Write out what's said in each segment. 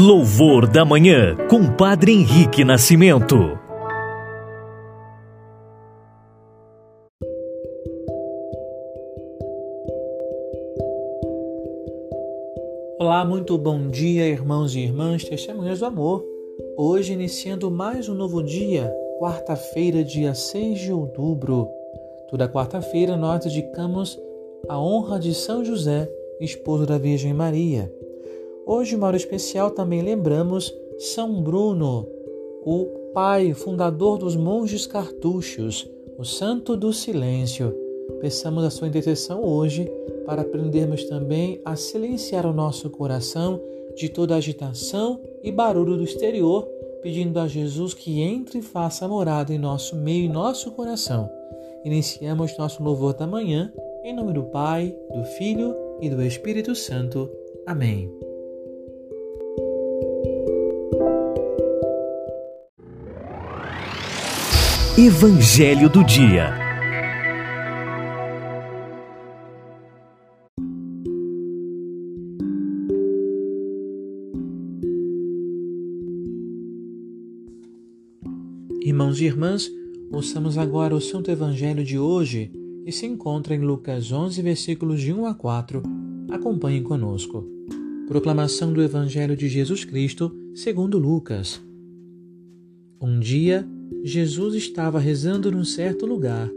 Louvor da Manhã, com Padre Henrique Nascimento. Olá, muito bom dia, irmãos e irmãs, testemunhas do amor. Hoje, iniciando mais um novo dia, quarta-feira, dia 6 de outubro. Toda quarta-feira, nós dedicamos a honra de São José, esposo da Virgem Maria. Hoje, em hora especial, também lembramos São Bruno, o pai fundador dos monges cartuchos, o santo do silêncio. Peçamos a sua intercessão hoje para aprendermos também a silenciar o nosso coração de toda agitação e barulho do exterior, pedindo a Jesus que entre e faça morada em nosso meio e nosso coração. Iniciamos nosso louvor da manhã, em nome do Pai, do Filho e do Espírito Santo. Amém. Evangelho do Dia. Irmãos e irmãs, ouçamos agora o Santo Evangelho de hoje, que se encontra em Lucas 11, versículos de 1 a 4. Acompanhem conosco. Proclamação do Evangelho de Jesus Cristo, segundo Lucas. Um dia, Jesus estava rezando num certo lugar.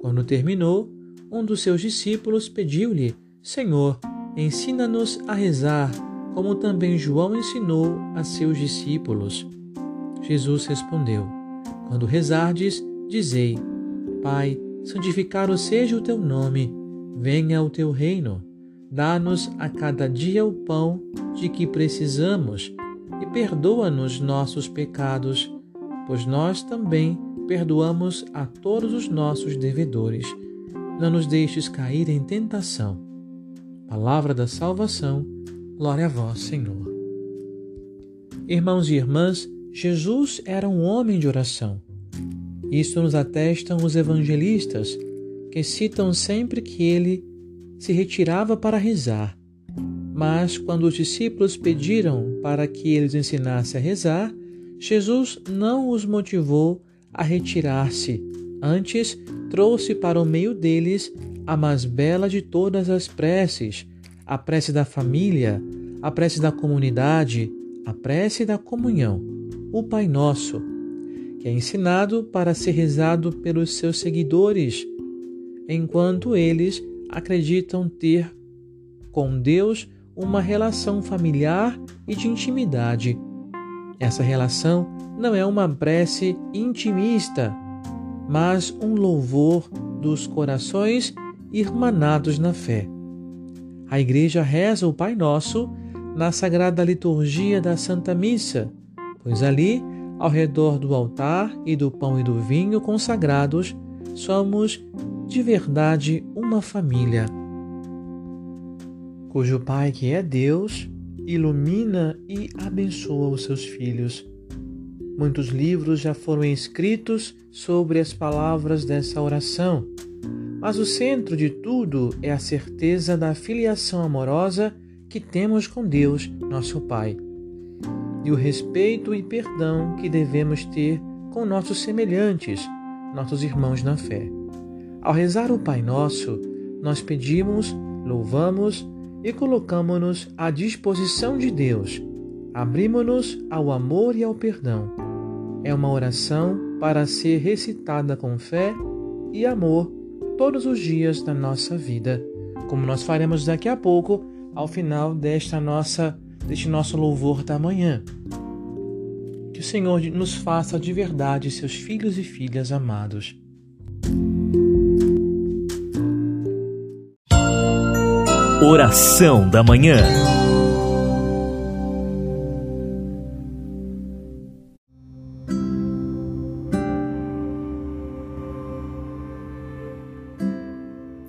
Quando terminou, um dos seus discípulos pediu-lhe: Senhor, ensina-nos a rezar, como também João ensinou a seus discípulos. Jesus respondeu: Quando rezardes, dizei: Pai, santificado seja o teu nome, venha o teu reino. Dá-nos a cada dia o pão de que precisamos e perdoa-nos nossos pecados pois nós também perdoamos a todos os nossos devedores. Não nos deixes cair em tentação. Palavra da salvação, glória a vós, Senhor. Irmãos e irmãs, Jesus era um homem de oração. Isso nos atestam os evangelistas, que citam sempre que ele se retirava para rezar. Mas quando os discípulos pediram para que eles ensinasse a rezar, Jesus não os motivou a retirar-se, antes trouxe para o meio deles a mais bela de todas as preces, a prece da família, a prece da comunidade, a prece da comunhão, o Pai Nosso, que é ensinado para ser rezado pelos seus seguidores, enquanto eles acreditam ter com Deus uma relação familiar e de intimidade essa relação não é uma prece intimista, mas um louvor dos corações irmanados na fé. A Igreja reza o Pai Nosso na sagrada liturgia da Santa Missa, pois ali, ao redor do altar e do pão e do vinho consagrados, somos de verdade uma família, cujo Pai, que é Deus, ilumina e abençoa os seus filhos. Muitos livros já foram escritos sobre as palavras dessa oração, mas o centro de tudo é a certeza da filiação amorosa que temos com Deus, nosso Pai, e o respeito e perdão que devemos ter com nossos semelhantes, nossos irmãos na fé. Ao rezar o Pai Nosso, nós pedimos, louvamos e colocamos-nos à disposição de Deus. Abrimos-nos ao amor e ao perdão. É uma oração para ser recitada com fé e amor todos os dias da nossa vida, como nós faremos daqui a pouco ao final desta nossa deste nosso louvor da manhã. Que o Senhor nos faça de verdade seus filhos e filhas amados. Oração da Manhã.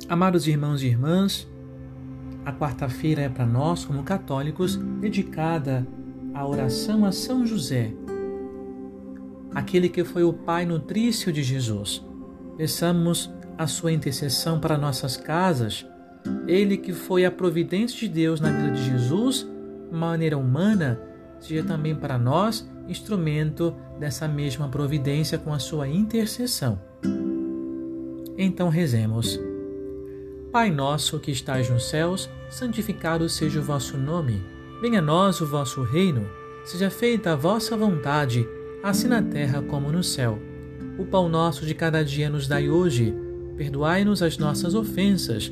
Amados irmãos e irmãs, a quarta-feira é para nós, como católicos, dedicada à oração a São José, aquele que foi o pai nutrício de Jesus. Peçamos a sua intercessão para nossas casas ele que foi a providência de Deus na vida de Jesus, maneira humana, seja também para nós instrumento dessa mesma providência com a sua intercessão. Então rezemos. Pai nosso que estais nos céus, santificado seja o vosso nome. Venha a nós o vosso reino. Seja feita a vossa vontade, assim na terra como no céu. O pão nosso de cada dia nos dai hoje. Perdoai-nos as nossas ofensas,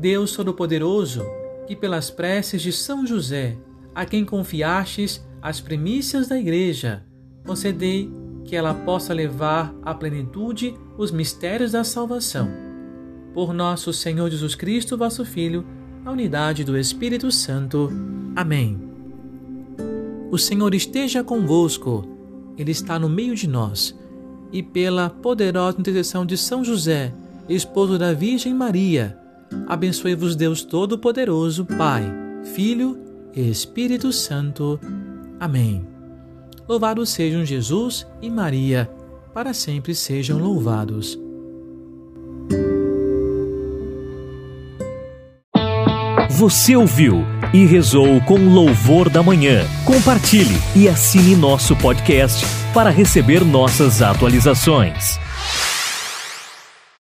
Deus Todo-Poderoso, que pelas preces de São José, a quem confiastes as primícias da Igreja, concedei que ela possa levar à plenitude os mistérios da salvação. Por nosso Senhor Jesus Cristo, vosso Filho, na unidade do Espírito Santo. Amém. O Senhor esteja convosco, Ele está no meio de nós, e pela poderosa intercessão de São José, esposo da Virgem Maria, abençoe-vos Deus Todo-Poderoso, Pai, Filho e Espírito Santo. Amém. Louvados sejam Jesus e Maria, para sempre sejam louvados. Você ouviu e rezou com louvor da manhã. Compartilhe e assine nosso podcast para receber nossas atualizações.